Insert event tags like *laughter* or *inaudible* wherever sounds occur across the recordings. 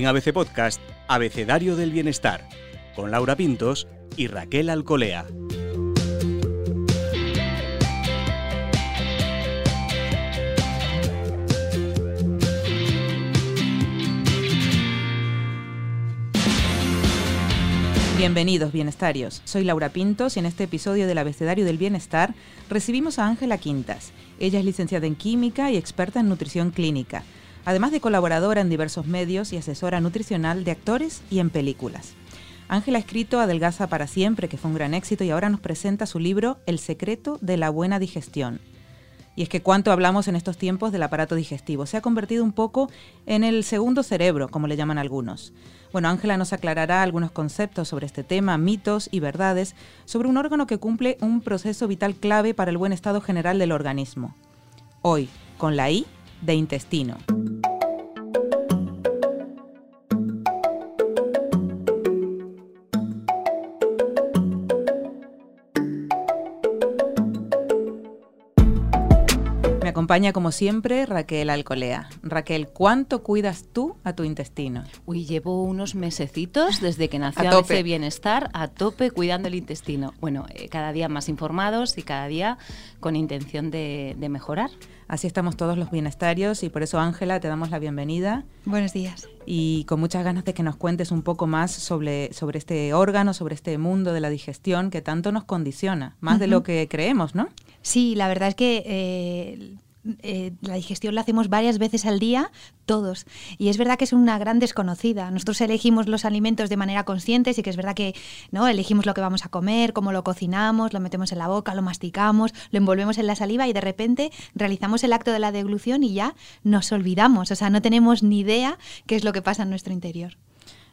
En ABC Podcast, Abecedario del Bienestar, con Laura Pintos y Raquel Alcolea. Bienvenidos, bienestarios. Soy Laura Pintos y en este episodio del Abecedario del Bienestar recibimos a Ángela Quintas. Ella es licenciada en Química y experta en nutrición clínica, además de colaboradora en diversos medios y asesora nutricional de actores y en películas. Ángela ha escrito Adelgaza para siempre, que fue un gran éxito, y ahora nos presenta su libro El secreto de la buena digestión. Y es que cuánto hablamos en estos tiempos del aparato digestivo. Se ha convertido un poco en el segundo cerebro, como le llaman algunos. Bueno, Ángela nos aclarará algunos conceptos sobre este tema, mitos y verdades sobre un órgano que cumple un proceso vital clave para el buen estado general del organismo. Hoy, con la I de intestino. Acompaña como siempre Raquel Alcolea. Raquel, ¿cuánto cuidas tú a tu intestino? Uy, llevo unos mesecitos desde que nació *laughs* ABC Bienestar a tope cuidando el intestino. Bueno, eh, cada día más informados y cada día con intención de, de mejorar. Así estamos todos los bienestarios y por eso Ángela te damos la bienvenida. Buenos días. Y con muchas ganas de que nos cuentes un poco más sobre, sobre este órgano, sobre este mundo de la digestión que tanto nos condiciona, más de lo que creemos, ¿no? Sí, la verdad es que eh, eh, la digestión la hacemos varias veces al día, todos. Y es verdad que es una gran desconocida. Nosotros elegimos los alimentos de manera consciente, sí que es verdad que no elegimos lo que vamos a comer, cómo lo cocinamos, lo metemos en la boca, lo masticamos, lo envolvemos en la saliva y de repente realizamos el acto de la deglución y ya nos olvidamos. O sea, no tenemos ni idea qué es lo que pasa en nuestro interior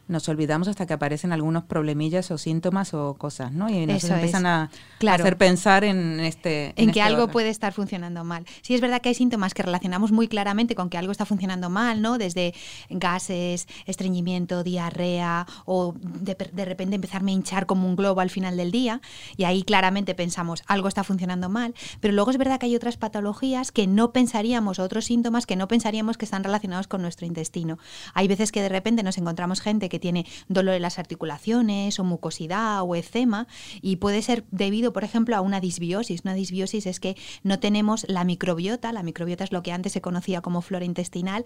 nos olvidamos hasta que aparecen algunos problemillas o síntomas o cosas, ¿no? Y nos empiezan a, hacer pensar en este... En, que este algo puede estar funcionando mal. Sí, es verdad que hay síntomas que relacionamos muy claramente con que algo está funcionando mal, ¿no? Desde gases, estreñimiento, diarrea o de, de repente empezarme a hinchar como un globo al final del día y ahí claramente pensamos algo está funcionando mal. Pero luego es verdad que hay otras patologías que no pensaríamos, otros síntomas que no pensaríamos que están relacionados con nuestro intestino. Hay veces que de repente nos encontramos gente que tiene dolor en las articulaciones o mucosidad o eczema y puede ser debido, por ejemplo, a una disbiosis. Una disbiosis es que no tenemos la microbiota, la microbiota es lo que antes se conocía como flora intestinal,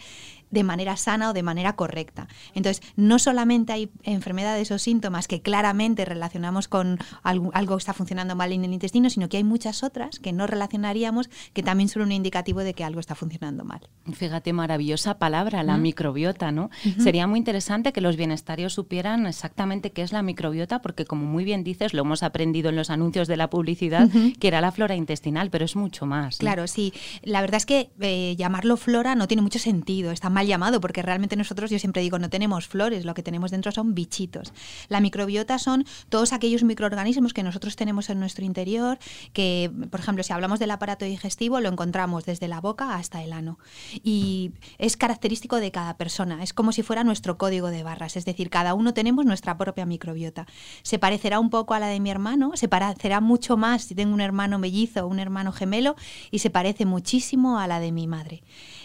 de manera sana o de manera correcta. Entonces, no solamente hay enfermedades o síntomas que claramente relacionamos con algo, algo que está funcionando mal en el intestino, sino que hay muchas otras que no relacionaríamos que también son un indicativo de que algo está funcionando mal. Fíjate, maravillosa palabra, la microbiota, ¿no? Sería muy interesante que los bienes supieran exactamente qué es la microbiota, porque como muy bien dices, lo hemos aprendido en los anuncios de la publicidad, que era la flora intestinal, pero es mucho más. Claro, sí. La verdad es que eh, llamarlo flora no tiene mucho sentido, está mal llamado, porque realmente nosotros, yo siempre digo, no tenemos flores, lo que tenemos dentro son bichitos. La microbiota son todos aquellos microorganismos que nosotros tenemos en nuestro interior, que, por ejemplo, si hablamos del aparato digestivo, lo encontramos desde la boca hasta el ano. Y es característico de cada persona, es como si fuera nuestro código de barras, es decir, decir, cada uno tenemos nuestra propia microbiota. Se parecerá un poco a la de mi hermano, se parecerá mucho más si tengo un hermano mellizo o un hermano gemelo y se parece muchísimo a la de mi madre.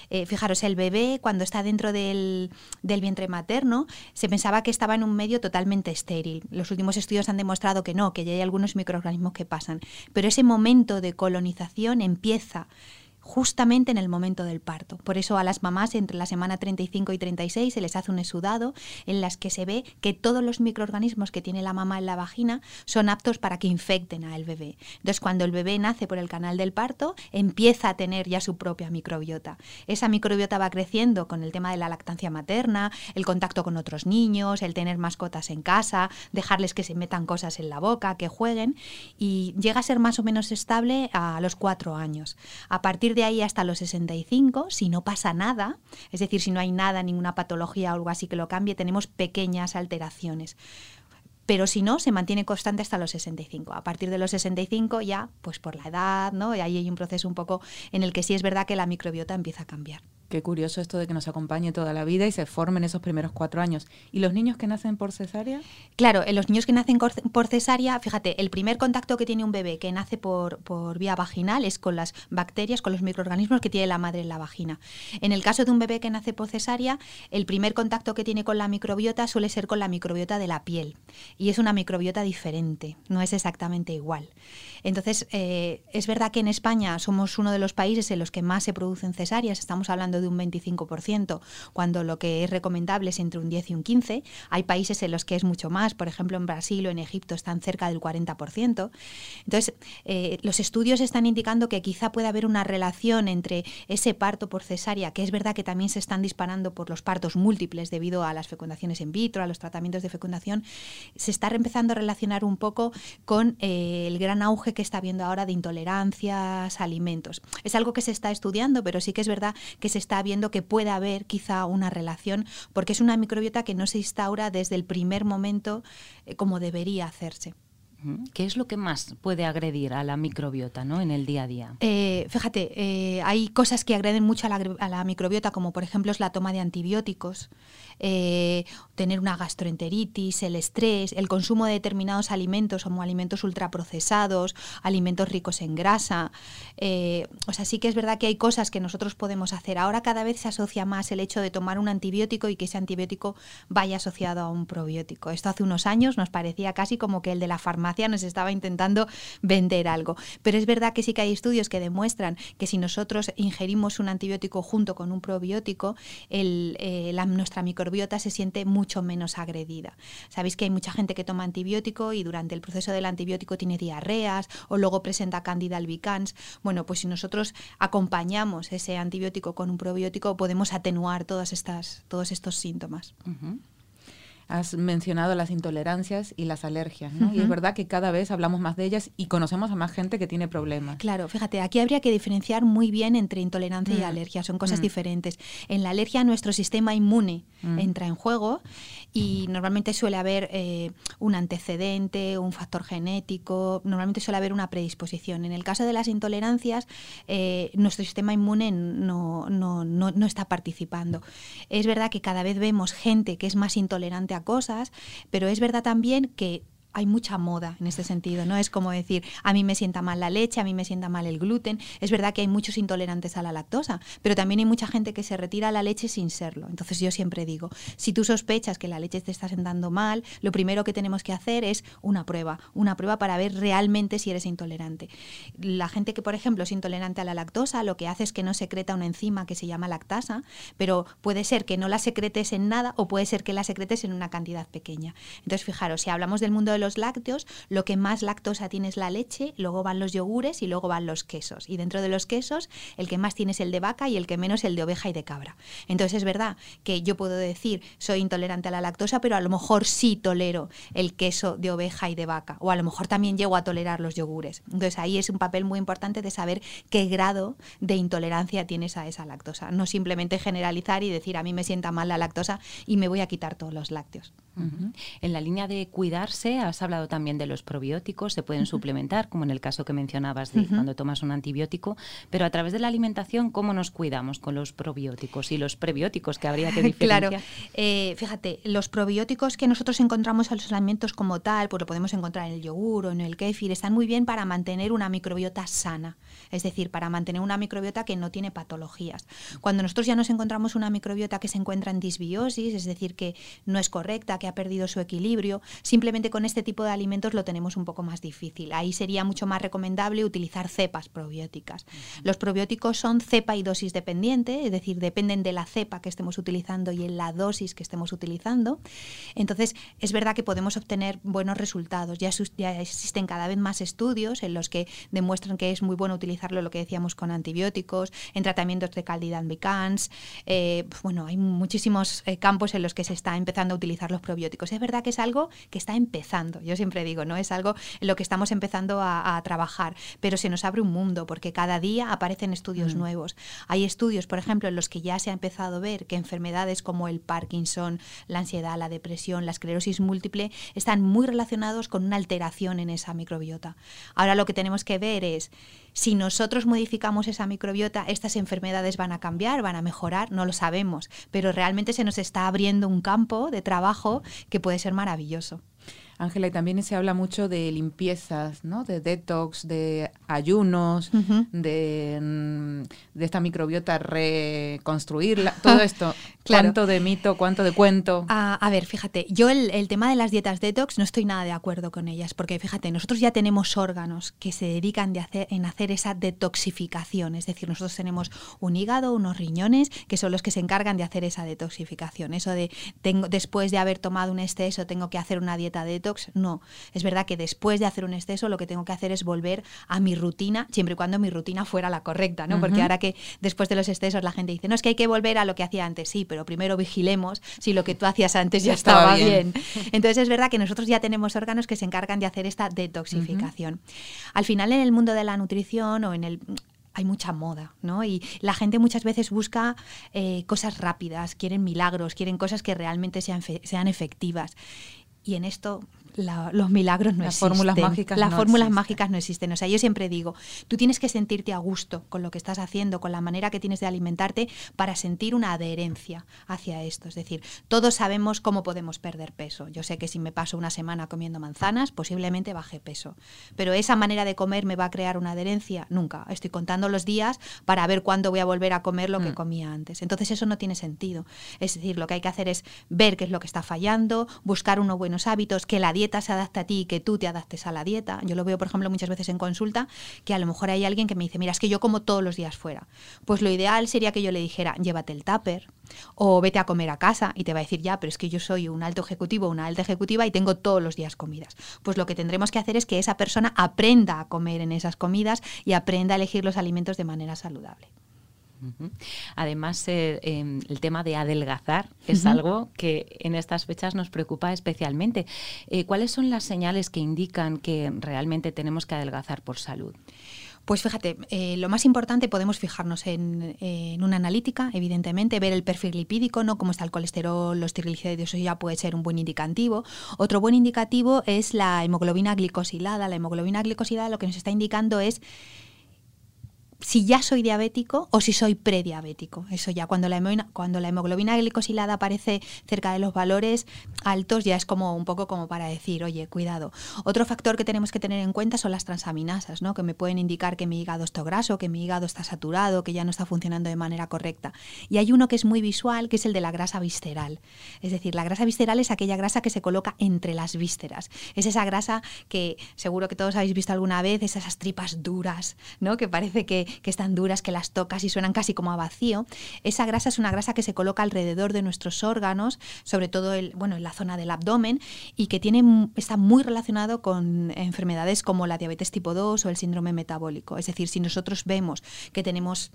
Eh, fijaros, el bebé cuando está dentro del, del, vientre materno se pensaba que estaba en un medio totalmente estéril. Los últimos estudios han demostrado que no, que ya hay algunos microorganismos que pasan. Pero ese momento de colonización empieza justamente en el momento del parto. Por eso a las mamás entre la semana 35 y 36 se les hace un exudado en las que se ve que todos los microorganismos que tiene la mamá en la vagina son aptos para que infecten al bebé. Entonces cuando el bebé nace por el canal del parto empieza a tener ya su propia microbiota. Esa microbiota va creciendo con el tema de la lactancia materna, el contacto con otros niños, el tener mascotas en casa, dejarles que se metan cosas en la boca, que jueguen y llega a ser más o menos estable a los cuatro años. A partir de ahí hasta los 65, si no pasa nada, es decir, si no hay nada, ninguna patología o algo así que lo cambie, tenemos pequeñas alteraciones. Pero si no, se mantiene constante hasta los 65. A partir de los 65 ya, pues por la edad, ¿no? Y ahí hay un proceso un poco en el que sí es verdad que la microbiota empieza a cambiar. Qué curioso esto de que nos acompañe toda la vida y se formen esos primeros cuatro años. ¿Y los niños que nacen por cesárea? Claro, en los niños que nacen por cesárea, fíjate, el primer contacto que tiene un bebé que nace por, por vía vaginal es con las bacterias, con los microorganismos que tiene la madre en la vagina. En el caso de un bebé que nace por cesárea, el primer contacto que tiene con la microbiota suele ser con la microbiota de la piel. Y es una microbiota diferente, no es exactamente igual. Entonces, eh, es verdad que en España somos uno de los países en los que más se producen cesáreas, estamos hablando de un 25%, cuando lo que es recomendable es entre un 10 y un 15. Hay países en los que es mucho más, por ejemplo en Brasil o en Egipto están cerca del 40%. Entonces, eh, los estudios están indicando que quizá pueda haber una relación entre ese parto por cesárea, que es verdad que también se están disparando por los partos múltiples debido a las fecundaciones in vitro, a los tratamientos de fecundación, se está empezando a relacionar un poco con eh, el gran auge que está habiendo ahora de intolerancias alimentos. Es algo que se está estudiando, pero sí que es verdad que se está viendo que puede haber quizá una relación, porque es una microbiota que no se instaura desde el primer momento eh, como debería hacerse. ¿Qué es lo que más puede agredir a la microbiota ¿no? en el día a día? Eh, fíjate, eh, hay cosas que agreden mucho a la, microbiota, como por ejemplo es la toma de antibióticos, eh, tener una gastroenteritis, el estrés, el consumo de determinados alimentos como alimentos ultraprocesados, alimentos ricos en grasa. Eh, o sea, sí que es verdad que hay cosas que nosotros podemos hacer. Ahora cada vez se asocia más el hecho de tomar un antibiótico y que ese antibiótico vaya asociado a un probiótico. Esto hace unos años nos parecía casi como que el de la farmacia nos estaba intentando vender algo. Pero es verdad que sí que hay estudios que demuestran que si nosotros ingerimos un antibiótico junto con un probiótico, el, eh, nuestra microbiota microbiota se siente mucho menos agredida. Sabéis que hay mucha gente que toma antibiótico y durante el proceso del antibiótico tiene diarreas o luego presenta candida albicans. Bueno, pues si nosotros acompañamos ese antibiótico con un probiótico podemos atenuar todas estas, todos estos síntomas. Has mencionado las intolerancias y las alergias, ¿no? Y es verdad que cada vez hablamos más de ellas y conocemos a más gente que tiene problemas. Claro, fíjate, aquí habría que diferenciar muy bien entre intolerancia y mm. alergia, son cosas mm. diferentes. En la alergia nuestro sistema inmune mm. entra en juego y normalmente suele haber eh, un antecedente, un factor genético, normalmente suele haber una predisposición. En el caso de las intolerancias, eh, nuestro sistema inmune no, no, no, no está participando. Es verdad que cada vez vemos gente que es más intolerante cosas, pero es verdad también que hay mucha moda en este sentido, ¿no? Es como decir, a mí me sienta mal la leche, a mí me sienta mal el gluten. Es verdad que hay muchos intolerantes a la lactosa, pero también hay mucha gente que se retira la leche sin serlo. Entonces yo siempre digo, si tú sospechas que la leche te está sentando mal, lo primero que tenemos que hacer es una prueba, una prueba para ver realmente si eres intolerante. La gente que, por ejemplo, es intolerante a la lactosa, lo que hace es que no secreta una enzima que se llama lactasa, pero puede ser que no la secretes en nada o puede ser que la secretes en una cantidad pequeña. Entonces, fijaros, si hablamos del mundo de los lácteos, lo que más lactosa tiene es la leche, luego van los yogures y luego van los quesos. Y dentro de los quesos, el que más tiene es el de vaca y el que menos el de oveja y de cabra. Entonces es verdad que yo puedo decir soy intolerante a la lactosa, pero a lo mejor sí tolero el queso de oveja y de vaca. O a lo mejor también llego a tolerar los yogures. Entonces ahí es un papel muy importante de saber qué grado de intolerancia tienes a esa lactosa. No simplemente generalizar y decir a mí me sienta mal la lactosa y me voy a quitar todos los lácteos. En la línea de cuidarse, has hablado también de los probióticos, se pueden suplementar, como en el caso que mencionabas de cuando tomas un antibiótico, pero a través de la alimentación, ¿cómo nos cuidamos con los probióticos y los prebióticos que habría que *laughs* diferenciar? Claro, eh, fíjate, los probióticos que nosotros encontramos en los alimentos como tal, pues lo podemos encontrar en el yogur o en el kéfir, están muy bien para mantener una microbiota sana, es decir, para mantener una microbiota que no tiene patologías. Cuando nosotros ya nos encontramos una microbiota que se encuentra en disbiosis, es decir, que no es correcta, que ha perdido su equilibrio. Simplemente con este tipo de alimentos lo tenemos un poco más difícil. Ahí sería mucho más recomendable utilizar cepas probióticas. Los probióticos son cepa y dosis dependiente, es decir, dependen de la cepa que estemos utilizando y en la dosis que estemos utilizando. Entonces, es verdad que podemos obtener buenos resultados. Ya, existen cada vez más estudios en los que demuestran que es muy bueno utilizarlo, lo que decíamos, con antibióticos, en tratamientos de candida albicans. Eh, bueno, hay muchísimos eh, campos en los que se está empezando a utilizar los probióticos es verdad que es algo que está empezando empezando. Yo siempre digo, ¿no? Es algo en lo que estamos empezando a, trabajar, pero se nos abre un mundo porque cada día aparecen estudios mm. nuevos. Hay estudios, por ejemplo, en los que ya se ha empezado a ver que enfermedades como el Parkinson, la ansiedad, la depresión, la esclerosis múltiple están muy relacionados con una alteración en esa microbiota. Ahora lo que tenemos que ver es si nosotros modificamos esa microbiota, estas enfermedades van a cambiar, van a mejorar, no lo sabemos, pero realmente se nos está abriendo un campo de trabajo que puede ser maravilloso. Ángela, y también se habla mucho de limpiezas, ¿no? De detox, de ayunos, de, mm, de, esta microbiota reconstruirla, todo esto. *laughs* ¿Cuánto de mito, cuánto de cuento? Ah, a ver, fíjate, yo el, tema de las dietas detox no estoy nada de acuerdo con ellas, porque fíjate, nosotros ya tenemos órganos que se dedican de hacer, en hacer esa detoxificación, es decir, nosotros tenemos un hígado, unos riñones, que son los que se encargan de hacer esa detoxificación. Eso de, tengo, después de haber tomado un exceso, tengo que hacer una dieta detox no. Es verdad que después de hacer un exceso lo que tengo que hacer es volver a mi rutina, siempre y cuando mi rutina fuera la correcta, ¿no? Porque ahora que después de los excesos la gente dice, no, es que hay que volver a lo que hacía antes, sí, pero primero vigilemos si lo que tú hacías antes ya *laughs* estaba, bien. Entonces es verdad que nosotros ya tenemos órganos que se encargan de hacer esta detoxificación. Al final en el mundo de la nutrición o en el hay mucha moda, ¿no? Y la gente muchas veces busca eh, cosas rápidas, quieren milagros, quieren cosas que realmente sean, sean efectivas. Y en esto los milagros no Las existen. Fórmulas mágicas Las fórmulas mágicas no existen. O sea, yo siempre digo, tú tienes que sentirte a gusto con lo que estás haciendo, con la manera que tienes de alimentarte para sentir una adherencia hacia esto. Es decir, todos sabemos cómo podemos perder peso. Yo sé que si me paso una semana comiendo manzanas, posiblemente baje peso. Pero esa manera de comer me va a crear una adherencia. Nunca. Estoy contando los días para ver cuándo voy a volver a comer lo que mm. comía antes. Entonces eso no tiene sentido. Es decir, lo que hay que hacer es ver qué es lo que está fallando, buscar unos buenos hábitos, que la dieta se adapta a ti y que tú te adaptes a la dieta. Yo lo veo, por ejemplo, muchas veces en consulta, que a lo mejor hay alguien que me dice, mira, es que yo como todos los días fuera. Pues lo ideal sería que yo le dijera, llévate el tupper o vete a comer a casa y te va a decir, ya, pero es que yo soy un alto ejecutivo, una alta ejecutiva y tengo todos los días comidas. Pues lo que tendremos que hacer es que esa persona aprenda a comer en esas comidas y aprenda a elegir los alimentos de manera saludable. Además, eh, em, el tema de adelgazar es algo que en estas fechas nos preocupa especialmente. Eh, ¿Cuáles son las señales que indican que realmente tenemos que adelgazar por salud? Pues fíjate, eh, lo más importante podemos fijarnos en, una analítica, evidentemente, ver el perfil lipídico, ¿no? Cómo está el colesterol, los triglicéridos, eso ya puede ser un buen indicativo. Otro buen indicativo es la hemoglobina glicosilada. La hemoglobina glicosilada lo que nos está indicando es si ya soy diabético o si soy prediabético. Eso ya, cuando la, cuando hemoglobina glicosilada aparece cerca de los valores altos, ya es como un poco como para decir, oye, cuidado. Otro factor que tenemos que tener en cuenta son las transaminasas, ¿no? que me pueden indicar que mi hígado está graso, que mi hígado está saturado, que ya no está funcionando de manera correcta. Y hay uno que es muy visual, que es el de la grasa visceral. Es decir, la grasa visceral es aquella grasa que se coloca entre las vísceras. Es esa grasa que seguro que todos habéis visto alguna vez, esas tripas duras, ¿no? que parece que que están duras, que las tocas y suenan casi como a vacío. Esa grasa es una grasa que se coloca alrededor de nuestros órganos, sobre todo bueno, en la zona del abdomen, y que tiene, está muy relacionado con enfermedades como la diabetes tipo 2 o el síndrome metabólico. Es decir, si nosotros vemos que tenemos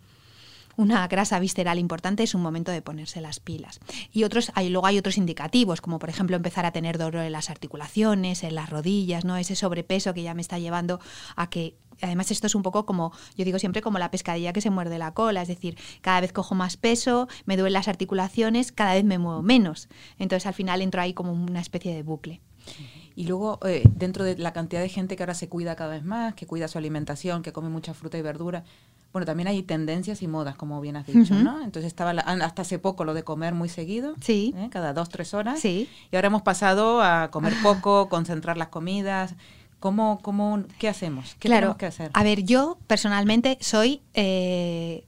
una grasa visceral importante es un momento de ponerse las pilas. Y otros, luego hay otros indicativos, como por ejemplo empezar a tener dolor en las articulaciones, en las rodillas, ¿no? Ese sobrepeso que ya me está llevando a que además esto es un poco como, yo digo siempre como la pescadilla que se muerde la cola, es decir, cada vez cojo más peso, me duelen las articulaciones, cada vez me muevo menos. Entonces al final entro ahí como una especie de bucle. Y luego, eh, dentro de la cantidad de gente que ahora se cuida cada vez más, que cuida su alimentación, que come mucha fruta y verdura, bueno, también hay tendencias y modas, como bien has dicho, ¿no? Entonces estaba hasta hace poco lo de comer muy seguido, sí. ¿eh? cada dos, tres horas. Sí. Y ahora hemos pasado a comer *laughs* poco, concentrar las comidas. ¿Cómo, cómo, ¿Qué hacemos? ¿Qué claro. tenemos que hacer? A ver, yo personalmente soy eh,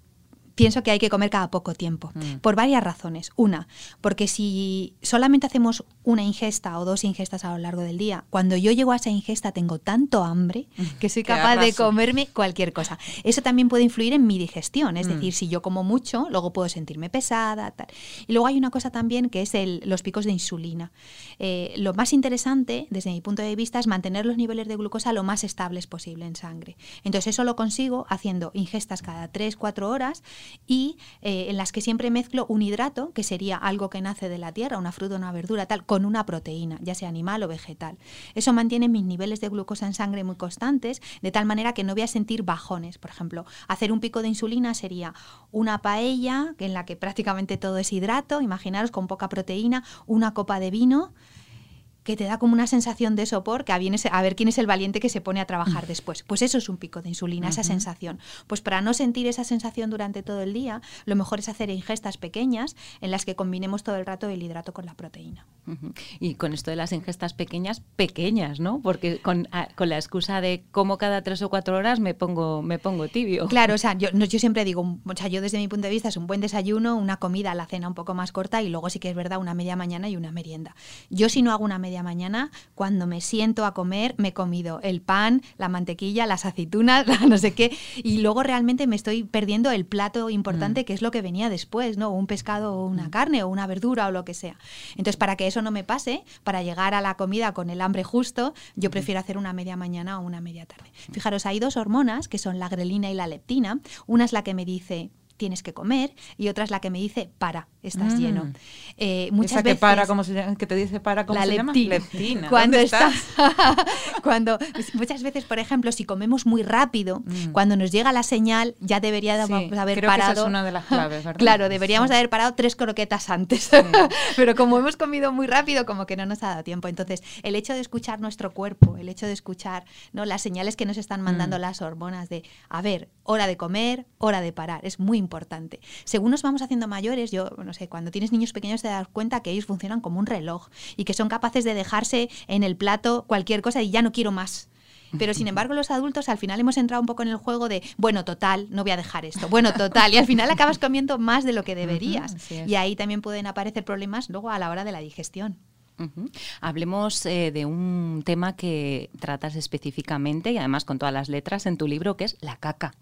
pienso que hay que comer cada poco tiempo, mm. por varias razones. Una, porque si solamente hacemos una ingesta o dos ingestas a lo largo del día, cuando yo llego a esa ingesta tengo tanto hambre que soy capaz de comerme cualquier cosa. Eso también puede influir en mi digestión, es mm. decir, si yo como mucho, luego puedo sentirme pesada, tal. Y luego hay una cosa también que es el, los picos de insulina. Eh, lo más interesante, desde mi punto de vista, es mantener los niveles de glucosa lo más estables posible en sangre. Entonces eso lo consigo haciendo ingestas cada 3-4 horas y eh, en las que siempre mezclo un hidrato, que sería algo que nace de la tierra, una fruta, una verdura, tal, con una proteína, ya sea animal o vegetal. Eso mantiene mis niveles de glucosa en sangre muy constantes, de tal manera que no voy a sentir bajones. Por ejemplo, hacer un pico de insulina sería una paella en la que prácticamente todo es hidrato, imaginaros con poca proteína, una copa de vino que te da como una sensación de sopor, que a, a ver quién es el valiente que se pone a trabajar mm. después. Pues eso es un pico de insulina, esa sensación. Pues para no sentir esa sensación durante todo el día, lo mejor es hacer ingestas pequeñas en las que combinemos todo el rato el hidrato con la proteína. Y con esto de las ingestas pequeñas, pequeñas, ¿no? Porque con, con, la excusa de como cada tres o cuatro horas me pongo, me pongo tibio. Claro, o *laughs* sea, yo, yo siempre digo, o sea, yo desde mi punto de vista es un buen desayuno, una comida, la cena un poco más corta y luego sí que es verdad una media mañana y una merienda. Yo si no hago una media mañana, cuando me siento a comer, me he comido el pan, la mantequilla, las aceitunas, *laughs* no sé qué, y luego realmente me estoy perdiendo el plato importante mm. que es lo que venía después, ¿no? Un pescado o una mm. carne o una verdura o lo que sea. Entonces, para que eso no me pase, para llegar a la comida con el hambre justo, yo mm. prefiero hacer una media mañana o una media tarde. Fijaros, hay dos hormonas que son la grelina y la leptina. Una es la que me dice tienes que comer y otra es la que me dice para, estás mm. lleno. Eh, muchas Esa que para, como se que te dice para, ¿cómo la se leptina. llama? Leptina. Cuando estás, *laughs* cuando muchas veces, por ejemplo, si comemos muy rápido, mm. cuando nos llega la señal ya deberíamos haber creo parado. Que esa es una de las claves, *laughs* ¿verdad? Claro, deberíamos haber parado tres croquetas antes. *laughs* Pero como hemos comido muy rápido, como que no nos ha dado tiempo. Entonces, el hecho de escuchar nuestro cuerpo, el hecho de escuchar ¿no? las señales que nos están mandando mm. las hormonas de, a ver, hora de comer, hora de parar, es muy importante. Según nos vamos haciendo mayores, yo no sé, cuando tienes niños pequeños te das cuenta que ellos funcionan como un reloj y que son capaces de dejarse en el plato cualquier cosa y ya no quiero más. Pero sin *laughs* embargo, los adultos al final hemos entrado un poco en el juego de, bueno, total, no voy a dejar esto, bueno, total, y al final acabas comiendo más de lo que deberías. y ahí también pueden aparecer problemas luego a la hora de la digestión. Hablemos eh, de un tema que tratas específicamente y además con todas las letras en tu libro, que es la caca.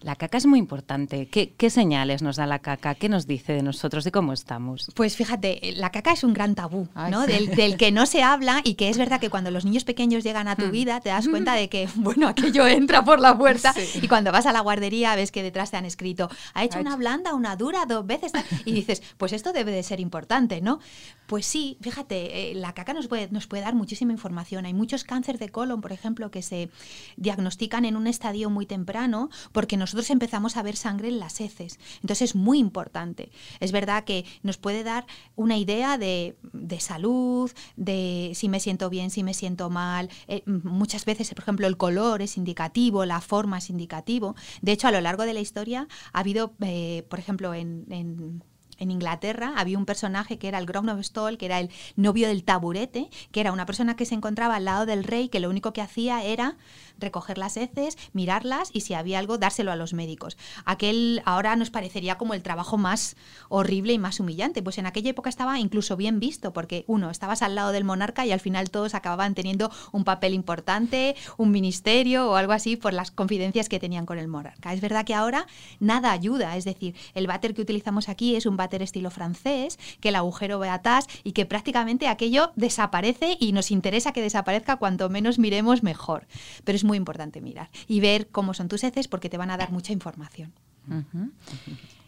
La caca es muy importante. ¿Qué, señales nos da la caca? ¿Qué nos dice de nosotros, de cómo estamos? Pues fíjate, la caca es un gran tabú, ¿no? Del, que no se habla y que es *laughs* verdad que cuando los niños pequeños llegan a tu mm. vida te das *laughs* cuenta de que, bueno, aquello entra por la puerta y cuando vas a la guardería ves que detrás te han escrito, ha hecho una blanda, una dura, dos veces, y dices, pues esto debe de ser importante, ¿no? Pues sí, fíjate eh, la caca nos puede, nos puede dar muchísima información. Hay muchos cánceres de colon, por ejemplo, que se diagnostican en un estadio muy temprano porque nosotros empezamos a ver sangre en las heces. Entonces es muy importante. Es verdad que nos puede dar una idea de, salud, de si me siento bien, si me siento mal. Eh, muchas veces, por ejemplo, el color es indicativo, la forma es indicativo. De hecho, a lo largo de la historia ha habido, eh, por ejemplo, en Inglaterra había un personaje que era el Grosvenor que era el novio del taburete, que era una persona que se encontraba al lado del rey, que lo único que hacía era recoger las heces, mirarlas y si había algo dárselo a los médicos. Aquel ahora nos parecería como el trabajo más horrible y más humillante, pues en aquella época estaba incluso bien visto, porque uno, estabas al lado del monarca y al final todos acababan teniendo un papel importante, un ministerio o algo así por las confidencias que tenían con el monarca. Es verdad que ahora nada ayuda, es decir, el váter que utilizamos aquí es un váter estilo francés, que el agujero ve atrás y que prácticamente aquello desaparece y nos interesa que desaparezca cuanto menos miremos mejor. Pero es muy importante mirar y ver cómo son tus heces porque te van a dar mucha información.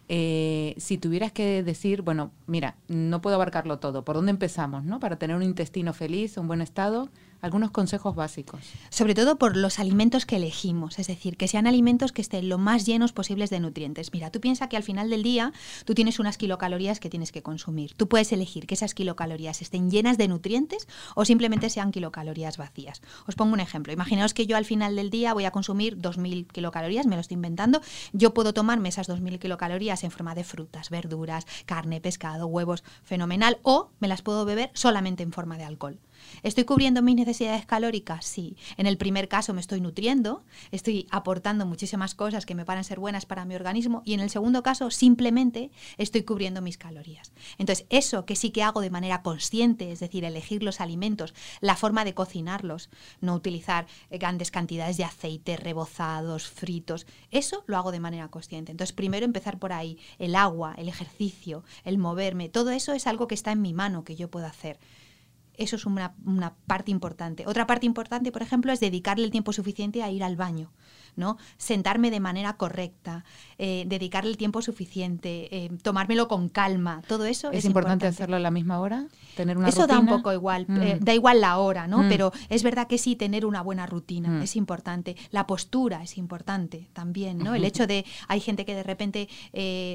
Eh, si tuvieras que decir, bueno, mira, no puedo abarcarlo todo, ¿por dónde empezamos, no? Para tener un intestino feliz, un buen estado, algunos consejos básicos. Sobre todo por los alimentos que elegimos, es decir, que sean alimentos que estén lo más llenos posibles de nutrientes. Mira, tú piensas que al final del día tú tienes unas kilocalorías que tienes que consumir. Tú puedes elegir que esas kilocalorías estén llenas de nutrientes o simplemente sean kilocalorías vacías. Os pongo un ejemplo. Imaginaos que yo al final del día voy a consumir 2.000 kilocalorías, me lo estoy inventando. Yo puedo tomarme esas 2.000 kilocalorías en forma de frutas, verduras, carne, pescado, huevos, fenomenal, o me las puedo beber solamente en forma de alcohol. ¿Estoy cubriendo mis necesidades calóricas? Sí. En el primer caso me estoy nutriendo, estoy aportando muchísimas cosas que me van a ser buenas para mi organismo y en el segundo caso simplemente estoy cubriendo mis calorías. Entonces, eso que sí que hago de manera consciente, es decir, elegir los alimentos, la forma de cocinarlos, no utilizar grandes cantidades de aceite, rebozados, fritos, eso lo hago de manera consciente. Entonces, primero empezar por ahí, el agua, el ejercicio, el moverme, todo eso es algo que está en mi mano, que yo puedo hacer. Eso es una, parte importante. Otra parte importante, por ejemplo, es dedicarle el tiempo suficiente a ir al baño. ¿No? Sentarme de manera correcta, eh, dedicarle el tiempo suficiente, eh, tomármelo con calma, todo eso es, importante, hacerlo a la misma hora, tener una eso da un poco igual, eh, mm. da igual la hora, ¿no? Mm. Pero es verdad que sí tener una buena rutina mm. es importante, la postura es importante también, ¿no? El hecho de hay gente que de repente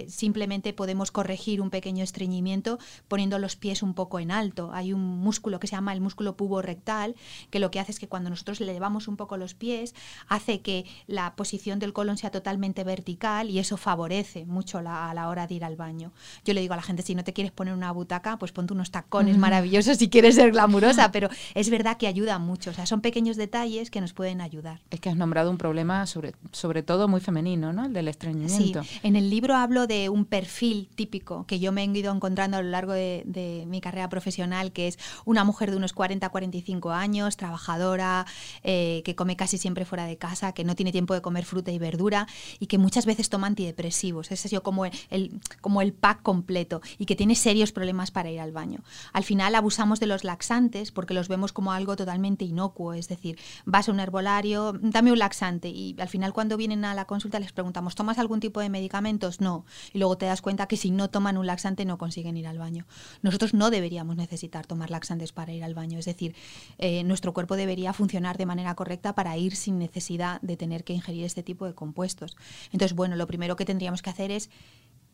simplemente podemos corregir un pequeño estreñimiento poniendo los pies un poco en alto. Hay un músculo que se llama el músculo pubo rectal que lo que hace es que cuando nosotros le elevamos un poco los pies hace que la posición del colon sea totalmente vertical y eso favorece mucho a la hora de ir al baño. Yo le digo a la gente, si no te quieres poner una butaca, pues ponte unos tacones maravillosos si quieres ser glamurosa, pero es verdad que ayuda mucho. O sea, son pequeños detalles que nos pueden ayudar. Es que has nombrado un problema sobre, sobre todo muy femenino, ¿no? El del estreñimiento. Sí, en el libro hablo de un perfil típico que yo me he ido encontrando a lo largo de, de mi carrera profesional, que es una mujer de unos 40 45 años, trabajadora, eh, que come casi siempre fuera de casa, que no tiene tiempo de comer fruta y verdura y que muchas veces toma antidepresivos. Ese es yo como el, como el pack completo y que tiene serios problemas para ir al baño. Al final abusamos de los laxantes porque los vemos como algo totalmente inocuo, es decir, vas a un herbolario, dame un laxante y al final cuando vienen a la consulta les preguntamos, ¿tomas algún tipo de medicamentos? No. Y luego te das cuenta que si no toman un laxante no consiguen ir al baño. Nosotros no deberíamos necesitar tomar laxantes para ir al baño, es decir, eh, nuestro cuerpo debería funcionar de manera correcta para ir sin necesidad de tener que ingerir este tipo de compuestos. Entonces, bueno, lo primero que tendríamos que hacer es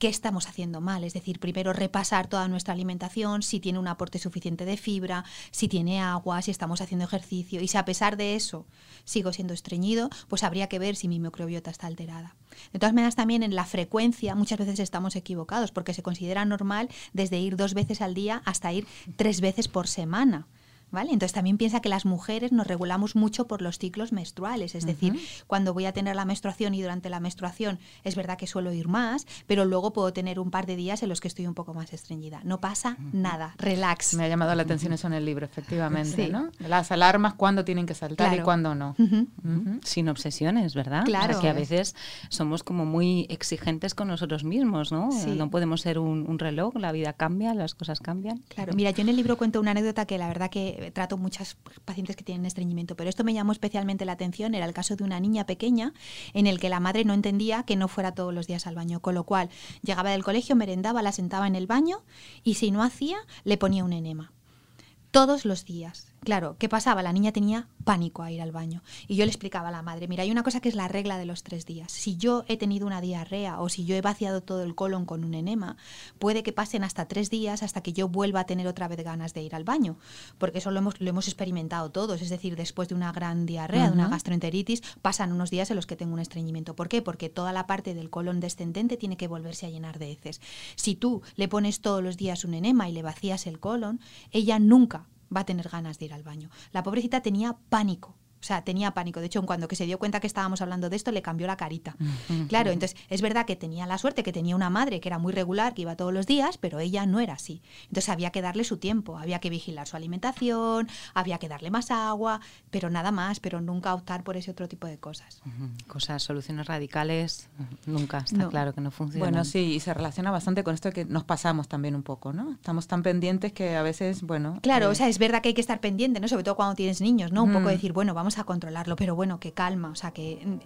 qué estamos haciendo mal. Es decir, primero repasar toda nuestra alimentación, si tiene un aporte suficiente de fibra, si tiene agua, si estamos haciendo ejercicio. Y si a pesar de eso sigo siendo estreñido, pues habría que ver si mi microbiota está alterada. De todas maneras, también en la frecuencia muchas veces estamos equivocados porque se considera normal desde ir dos veces al día hasta ir tres veces por semana. Entonces también piensa que las mujeres nos regulamos mucho por los ciclos menstruales, es decir, cuando voy a tener la menstruación y durante la menstruación es verdad que suelo ir más, pero luego puedo tener un par de días en los que estoy un poco más estreñida. No pasa nada, relax. Me ha llamado la atención eso en el libro, efectivamente, ¿no? Las alarmas, cuándo tienen que saltar y cuándo no. Sin obsesiones, ¿verdad? Claro. que a veces somos como muy exigentes con nosotros mismos, ¿no? No podemos ser un, un reloj, la vida cambia, las cosas cambian. Claro, mira, yo en el libro cuento una anécdota que la verdad que trato muchas pacientes que tienen estreñimiento, pero esto me llamó especialmente la atención, era el caso de una niña pequeña en el que la madre no entendía que no fuera todos los días al baño, con lo cual llegaba del colegio, merendaba, la sentaba en el baño y si no hacía, le ponía un enema. Todos los días. Claro, ¿qué pasaba? La niña tenía pánico a ir al baño. Y yo le explicaba a la madre, mira, hay una cosa que es la regla de los tres días. Si yo he tenido una diarrea o si yo he vaciado todo el colon con un enema, puede que pasen hasta tres días hasta que yo vuelva a tener otra vez ganas de ir al baño. Porque eso lo hemos, lo hemos experimentado todos. Es decir, después de una gran diarrea, de una gastroenteritis, pasan unos días en los que tengo un estreñimiento. ¿Por qué? Porque toda la parte del colon descendente tiene que volverse a llenar de heces. Si tú le pones todos los días un enema y le vacías el colon, ella nunca va a tener ganas de ir al baño. La pobrecita tenía pánico o sea, tenía pánico. De hecho, cuando que se dio cuenta que estábamos hablando de esto, le cambió la carita. Claro, entonces es verdad que tenía la suerte que tenía una madre que era muy regular, que iba todos los días, pero ella no era así. Entonces había que darle su tiempo, había que vigilar su alimentación, había que darle más agua, pero nada más, pero nunca optar por ese otro tipo de cosas. Cosas, soluciones radicales, nunca, está claro que no funcionan. Bueno, sí, y se relaciona bastante con esto que nos pasamos también un poco, ¿no? Estamos tan pendientes que a veces, bueno... Claro, o sea, es verdad que hay que estar pendiente, ¿no? Sobre todo cuando tienes niños, ¿no? Un poco decir, bueno, vamos a controlarlo, pero bueno, que calma, o sea, que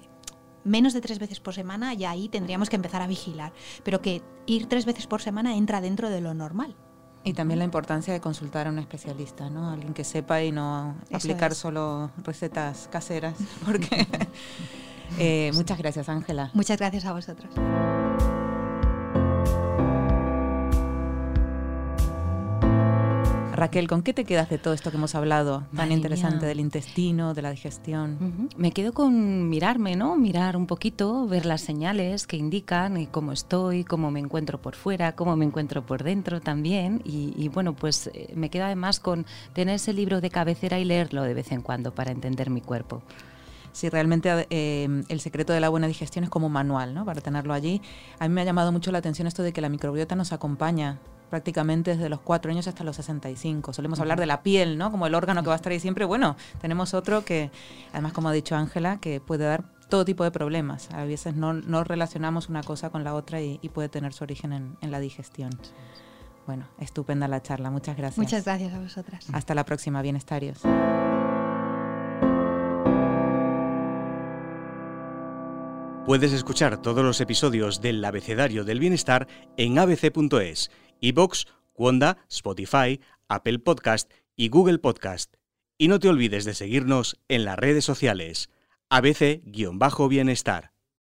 menos de tres veces por semana ya ahí tendríamos que empezar a vigilar, pero que ir tres veces por semana entra dentro de lo normal. Y también la importancia de consultar a un especialista, ¿no? Alguien que sepa y no aplicar solo recetas caseras, *laughs* porque... *laughs* Eh, muchas gracias, Ángela. Muchas gracias a vosotros. Raquel, ¿con qué te quedas de todo esto que hemos hablado tan interesante del intestino, de la digestión? Me quedo con mirarme, ¿no? Mirar un poquito, ver las señales que indican y cómo estoy, cómo me encuentro por fuera, cómo me encuentro por dentro también. Y, bueno, pues eh, me quedo además con tener ese libro de cabecera y leerlo de vez en cuando para entender mi cuerpo. Sí, realmente eh, el secreto de la buena digestión es como manual, ¿no? Para tenerlo allí. A mí me ha llamado mucho la atención esto de que la microbiota nos acompaña prácticamente desde los cuatro años hasta los 65. Solemos hablar de la piel, ¿no? Como el órgano que va a estar ahí siempre. Bueno, tenemos otro que, además, como ha dicho Ángela, que puede dar todo tipo de problemas. A veces no, no relacionamos una cosa con la otra y, puede tener su origen en, en la digestión. Bueno, estupenda la charla. Muchas gracias. Muchas gracias a vosotras. Hasta la próxima, bien, bienestarios. Puedes escuchar todos los episodios del Abecedario del Bienestar en abc.es, iBox, Wanda, Spotify, Apple Podcast y Google Podcast. Y no te olvides de seguirnos en las redes sociales. ABC-Bienestar.